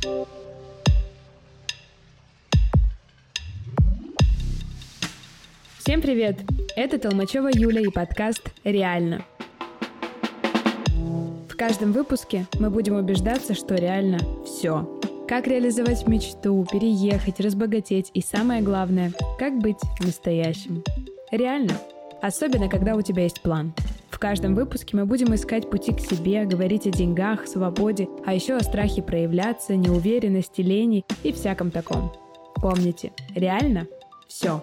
Всем привет! Это Толмачева Юля и подкаст «Реально». В каждом выпуске мы будем убеждаться, что реально все. Как реализовать мечту, переехать, разбогатеть и самое главное, как быть настоящим. Реально. Особенно, когда у тебя есть план. В каждом выпуске мы будем искать пути к себе, говорить о деньгах, свободе, а еще о страхе проявляться, неуверенности, лени и всяком таком. Помните, реально все.